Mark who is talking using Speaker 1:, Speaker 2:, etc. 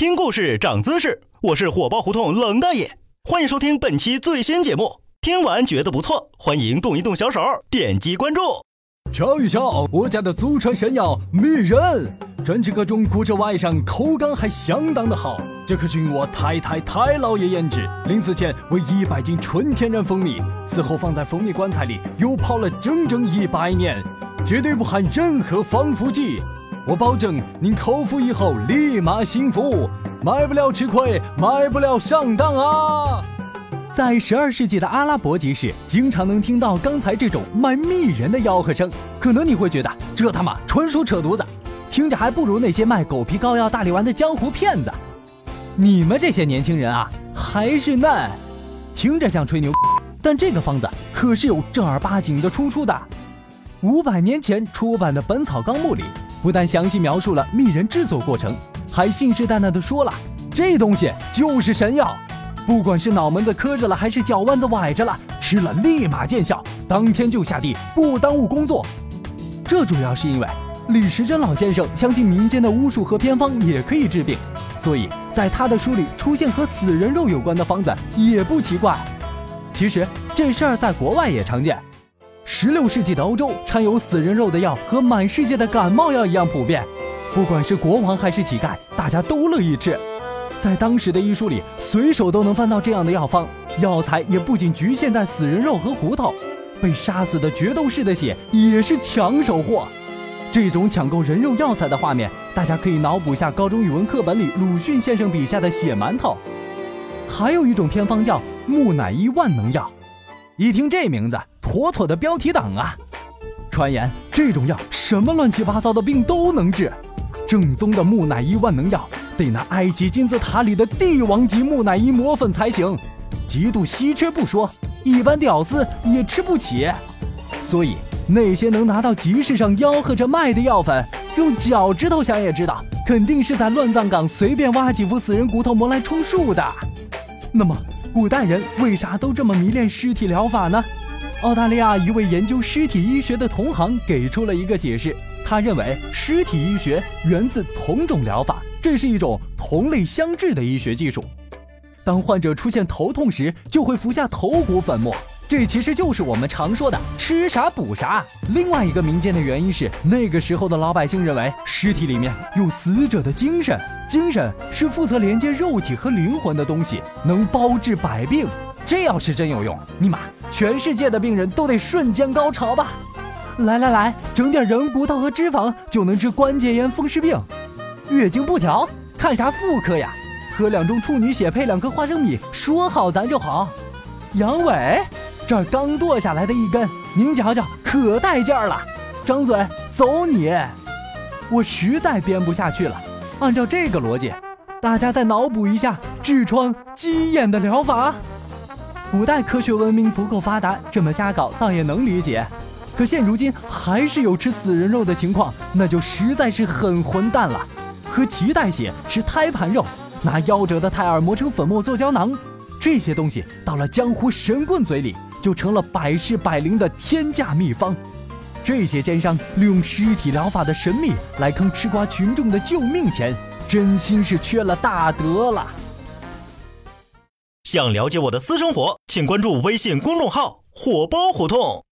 Speaker 1: 听故事长姿势，我是火爆胡同冷大爷，欢迎收听本期最新节目。听完觉得不错，欢迎动一动小手，点击关注。
Speaker 2: 瞧一瞧，我家的祖传神药蜜人，专治各种骨折外伤，口感还相当的好。这可经我太太太老爷研制，临死前为一百斤纯天然蜂蜜，死后放在蜂蜜棺材里，又泡了整整一百年，绝对不含任何防腐剂。我保证您口服以后立马幸福，买不了吃亏，买不了上当啊！
Speaker 3: 在十二世纪的阿拉伯集市，经常能听到刚才这种卖蜜人的吆喝声。可能你会觉得这他妈纯属扯犊子，听着还不如那些卖狗皮膏药、大力丸的江湖骗子。你们这些年轻人啊，还是嫩，听着像吹牛，但这个方子可是有正儿八经的出处的。五百年前出版的《本草纲目》里。不但详细描述了蜜人制作过程，还信誓旦旦地说了，这东西就是神药，不管是脑门子磕着了，还是脚腕子崴着了，吃了立马见效，当天就下地，不耽误工作。这主要是因为李时珍老先生相信民间的巫术和偏方也可以治病，所以在他的书里出现和死人肉有关的方子也不奇怪。其实这事儿在国外也常见。十六世纪的欧洲掺有死人肉的药和满世界的感冒药一样普遍，不管是国王还是乞丐，大家都乐意吃。在当时的医书里，随手都能翻到这样的药方，药材也不仅局限在死人肉和骨头，被杀死的决斗士的血也是抢手货。这种抢购人肉药材的画面，大家可以脑补下高中语文课本里鲁迅先生笔下的血馒头。还有一种偏方叫木乃伊万能药，一听这名字。妥妥的标题党啊！传言这种药什么乱七八糟的病都能治，正宗的木乃伊万能药得拿埃及金字塔里的帝王级木乃伊磨粉才行，极度稀缺不说，一般屌丝也吃不起。所以那些能拿到集市上吆喝着卖的药粉，用脚趾头想也知道，肯定是在乱葬岗随便挖几副死人骨头磨来充数的。那么古代人为啥都这么迷恋尸体疗法呢？澳大利亚一位研究尸体医学的同行给出了一个解释，他认为尸体医学源自同种疗法，这是一种同类相治的医学技术。当患者出现头痛时，就会服下头骨粉末，这其实就是我们常说的吃啥补啥。另外一个民间的原因是，那个时候的老百姓认为尸体里面有死者的精神，精神是负责连接肉体和灵魂的东西，能包治百病。这要是真有用，尼玛，全世界的病人都得瞬间高潮吧！来来来，整点人骨头和脂肪就能治关节炎、风湿病。月经不调，看啥妇科呀？喝两盅处女血配两颗花生米，说好咱就好。阳痿，这儿刚剁下来的一根，您瞧瞧，可带劲儿了。张嘴，走你！我实在编不下去了。按照这个逻辑，大家再脑补一下痔疮、鸡眼的疗法。古代科学文明不够发达，这么瞎搞倒也能理解。可现如今还是有吃死人肉的情况，那就实在是很混蛋了。喝脐带血、吃胎盘肉、拿夭折的胎儿磨成粉末做胶囊，这些东西到了江湖神棍嘴里，就成了百试百灵的天价秘方。这些奸商利用尸体疗法的神秘来坑吃瓜群众的救命钱，真心是缺了大德了。
Speaker 1: 想了解我的私生活，请关注微信公众号“火爆胡同”。